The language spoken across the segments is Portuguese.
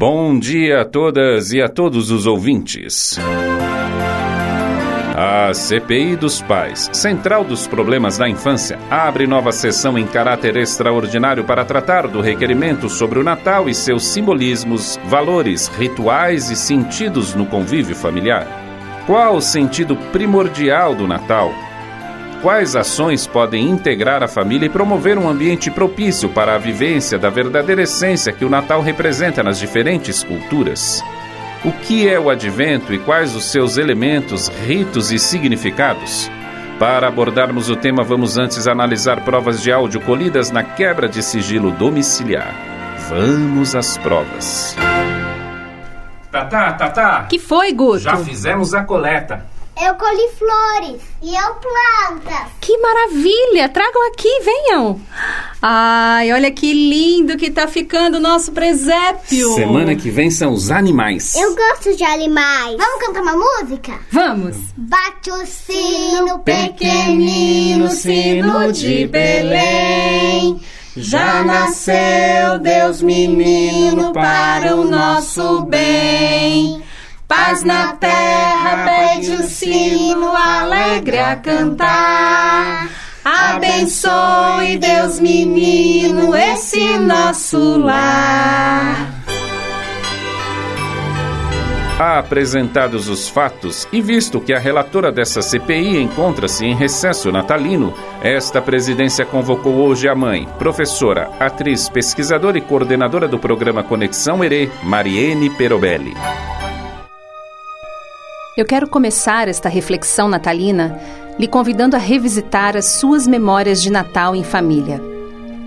Bom dia a todas e a todos os ouvintes. A CPI dos Pais, Central dos Problemas da Infância, abre nova sessão em caráter extraordinário para tratar do requerimento sobre o Natal e seus simbolismos, valores, rituais e sentidos no convívio familiar. Qual o sentido primordial do Natal? Quais ações podem integrar a família e promover um ambiente propício para a vivência da verdadeira essência que o Natal representa nas diferentes culturas? O que é o advento e quais os seus elementos, ritos e significados? Para abordarmos o tema, vamos antes analisar provas de áudio colhidas na quebra de sigilo domiciliar. Vamos às provas. Tatá, Tatá! Que foi, Guto? Já fizemos a coleta. Eu colhi flores e eu plantas. Que maravilha! Tragam aqui, venham. Ai, olha que lindo que tá ficando o nosso presépio. Semana que vem são os animais. Eu gosto de animais. Vamos cantar uma música? Vamos. Bate o sino, pequenino sino de Belém. Já nasceu Deus menino para o nosso bem. Paz na terra, pede o sino alegre a cantar. Abençoe Deus menino esse nosso lar. Apresentados os fatos e visto que a relatora dessa CPI encontra-se em recesso natalino, esta presidência convocou hoje a mãe, professora, atriz, pesquisadora e coordenadora do programa Conexão Herê, Mariene Perobelli. Eu quero começar esta reflexão natalina lhe convidando a revisitar as suas memórias de Natal em família.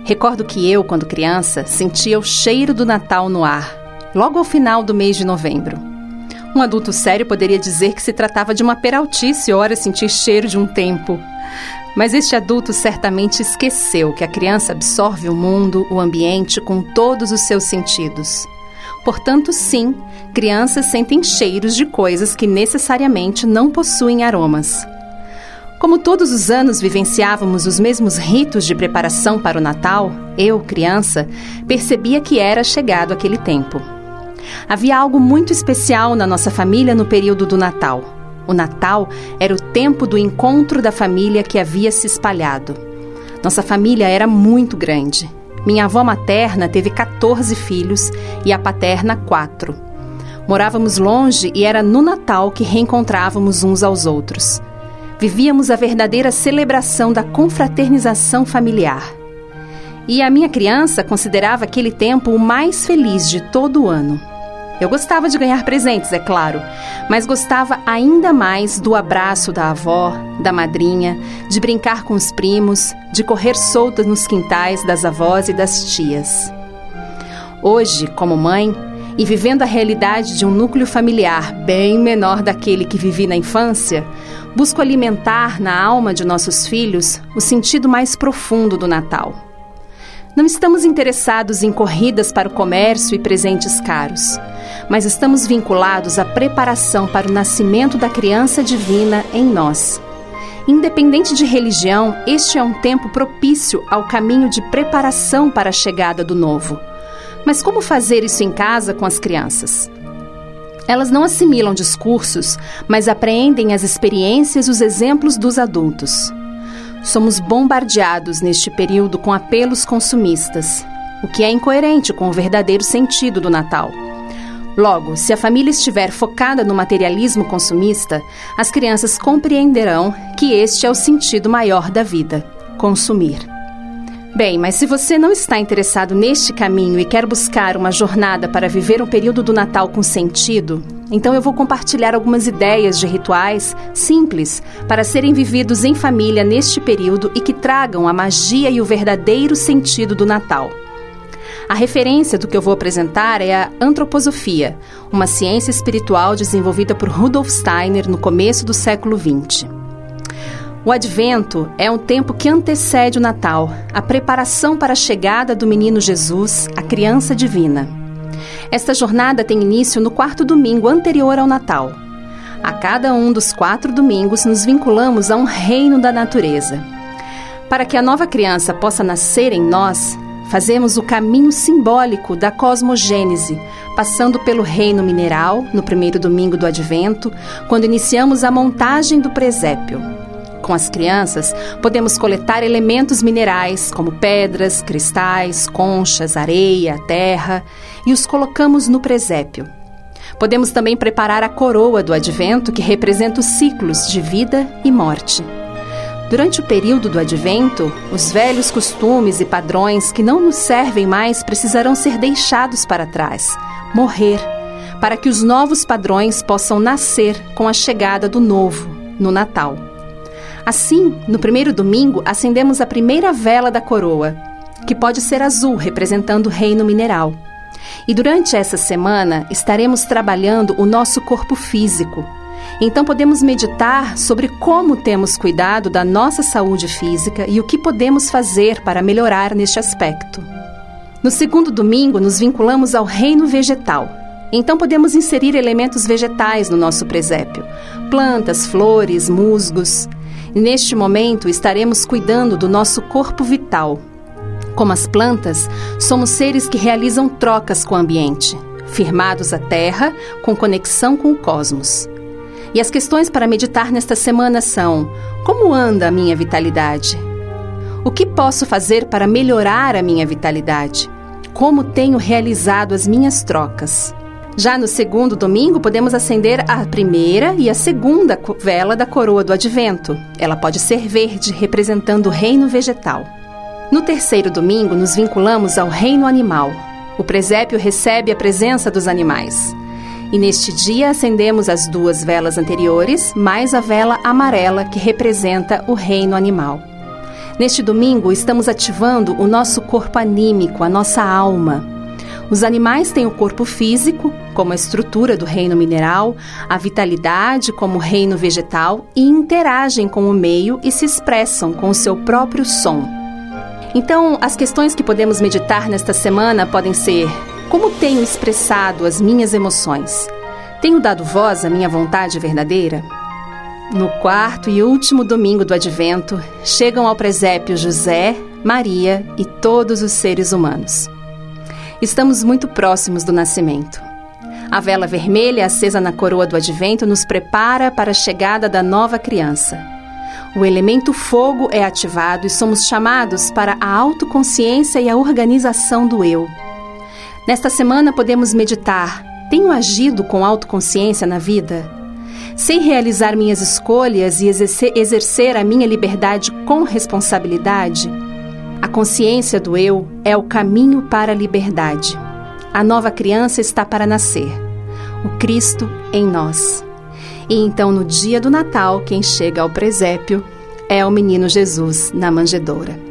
Recordo que eu, quando criança, sentia o cheiro do Natal no ar, logo ao final do mês de novembro. Um adulto sério poderia dizer que se tratava de uma peraltice ora sentir cheiro de um tempo. Mas este adulto certamente esqueceu que a criança absorve o mundo, o ambiente, com todos os seus sentidos. Portanto, sim, crianças sentem cheiros de coisas que necessariamente não possuem aromas. Como todos os anos vivenciávamos os mesmos ritos de preparação para o Natal, eu, criança, percebia que era chegado aquele tempo. Havia algo muito especial na nossa família no período do Natal. O Natal era o tempo do encontro da família que havia se espalhado. Nossa família era muito grande. Minha avó materna teve 14 filhos e a paterna, quatro. Morávamos longe e era no Natal que reencontrávamos uns aos outros vivíamos a verdadeira celebração da confraternização familiar. E a minha criança considerava aquele tempo o mais feliz de todo o ano. Eu gostava de ganhar presentes, é claro, mas gostava ainda mais do abraço da avó, da madrinha, de brincar com os primos, de correr soltas nos quintais das avós e das tias. Hoje, como mãe, e vivendo a realidade de um núcleo familiar bem menor daquele que vivi na infância, busco alimentar na alma de nossos filhos o sentido mais profundo do Natal. Não estamos interessados em corridas para o comércio e presentes caros, mas estamos vinculados à preparação para o nascimento da criança divina em nós. Independente de religião, este é um tempo propício ao caminho de preparação para a chegada do novo. Mas como fazer isso em casa com as crianças? Elas não assimilam discursos, mas apreendem as experiências e os exemplos dos adultos. Somos bombardeados neste período com apelos consumistas, o que é incoerente com o verdadeiro sentido do Natal. Logo, se a família estiver focada no materialismo consumista, as crianças compreenderão que este é o sentido maior da vida: consumir. Bem, mas se você não está interessado neste caminho e quer buscar uma jornada para viver um período do Natal com sentido, então eu vou compartilhar algumas ideias de rituais simples para serem vividos em família neste período e que tragam a magia e o verdadeiro sentido do Natal. A referência do que eu vou apresentar é a antroposofia, uma ciência espiritual desenvolvida por Rudolf Steiner no começo do século XX. O Advento é um tempo que antecede o Natal, a preparação para a chegada do menino Jesus, a criança divina. Esta jornada tem início no quarto domingo anterior ao Natal. A cada um dos quatro domingos, nos vinculamos a um reino da natureza. Para que a nova criança possa nascer em nós, fazemos o caminho simbólico da cosmogênese, passando pelo reino mineral, no primeiro domingo do advento, quando iniciamos a montagem do presépio. Com as crianças, podemos coletar elementos minerais, como pedras, cristais, conchas, areia, terra, e os colocamos no presépio. Podemos também preparar a coroa do advento, que representa os ciclos de vida e morte. Durante o período do advento, os velhos costumes e padrões que não nos servem mais precisarão ser deixados para trás, morrer, para que os novos padrões possam nascer com a chegada do novo, no Natal. Assim, no primeiro domingo, acendemos a primeira vela da coroa, que pode ser azul, representando o reino mineral. E durante essa semana estaremos trabalhando o nosso corpo físico, então podemos meditar sobre como temos cuidado da nossa saúde física e o que podemos fazer para melhorar neste aspecto. No segundo domingo, nos vinculamos ao reino vegetal. Então podemos inserir elementos vegetais no nosso presépio: plantas, flores, musgos. Neste momento estaremos cuidando do nosso corpo vital. Como as plantas, somos seres que realizam trocas com o ambiente, firmados à terra, com conexão com o cosmos. E as questões para meditar nesta semana são: como anda a minha vitalidade? O que posso fazer para melhorar a minha vitalidade? Como tenho realizado as minhas trocas? Já no segundo domingo, podemos acender a primeira e a segunda vela da coroa do advento. Ela pode ser verde, representando o reino vegetal. No terceiro domingo, nos vinculamos ao reino animal. O presépio recebe a presença dos animais. E neste dia acendemos as duas velas anteriores, mais a vela amarela que representa o reino animal. Neste domingo, estamos ativando o nosso corpo anímico, a nossa alma. Os animais têm o corpo físico, como a estrutura do reino mineral, a vitalidade, como o reino vegetal, e interagem com o meio e se expressam com o seu próprio som. Então, as questões que podemos meditar nesta semana podem ser como tenho expressado as minhas emoções? Tenho dado voz à minha vontade verdadeira? No quarto e último domingo do advento, chegam ao presépio José, Maria e todos os seres humanos. Estamos muito próximos do nascimento. A vela vermelha acesa na coroa do advento nos prepara para a chegada da nova criança. O elemento fogo é ativado e somos chamados para a autoconsciência e a organização do eu. Nesta semana podemos meditar: tenho agido com autoconsciência na vida? Sei realizar minhas escolhas e exercer, exercer a minha liberdade com responsabilidade? A consciência do eu é o caminho para a liberdade. A nova criança está para nascer, o Cristo em nós. E então, no dia do Natal, quem chega ao presépio é o menino Jesus na manjedoura.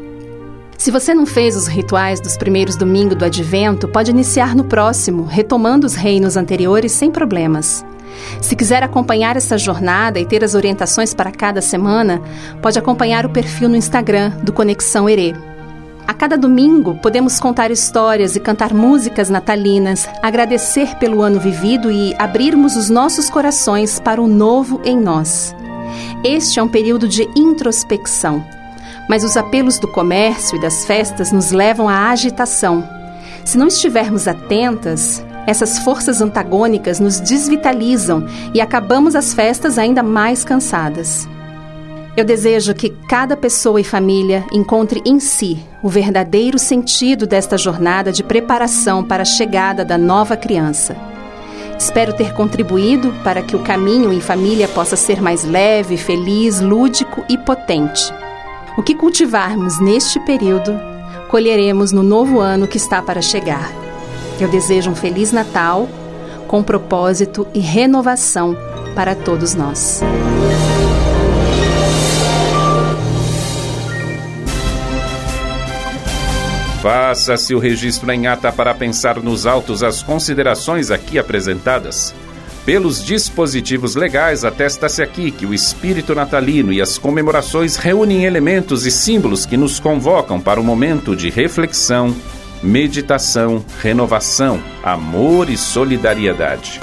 Se você não fez os rituais dos primeiros domingos do advento, pode iniciar no próximo, retomando os reinos anteriores sem problemas. Se quiser acompanhar essa jornada e ter as orientações para cada semana, pode acompanhar o perfil no Instagram do Conexão Herê. A cada domingo, podemos contar histórias e cantar músicas natalinas, agradecer pelo ano vivido e abrirmos os nossos corações para o novo em nós. Este é um período de introspecção mas os apelos do comércio e das festas nos levam à agitação. Se não estivermos atentas, essas forças antagônicas nos desvitalizam e acabamos as festas ainda mais cansadas. Eu desejo que cada pessoa e família encontre em si o verdadeiro sentido desta jornada de preparação para a chegada da nova criança. Espero ter contribuído para que o caminho em família possa ser mais leve, feliz, lúdico e potente. O que cultivarmos neste período, colheremos no novo ano que está para chegar. Eu desejo um Feliz Natal, com propósito e renovação para todos nós. Faça-se o registro em ata para pensar nos autos as considerações aqui apresentadas. Pelos dispositivos legais, atesta-se aqui que o espírito natalino e as comemorações reúnem elementos e símbolos que nos convocam para um momento de reflexão, meditação, renovação, amor e solidariedade.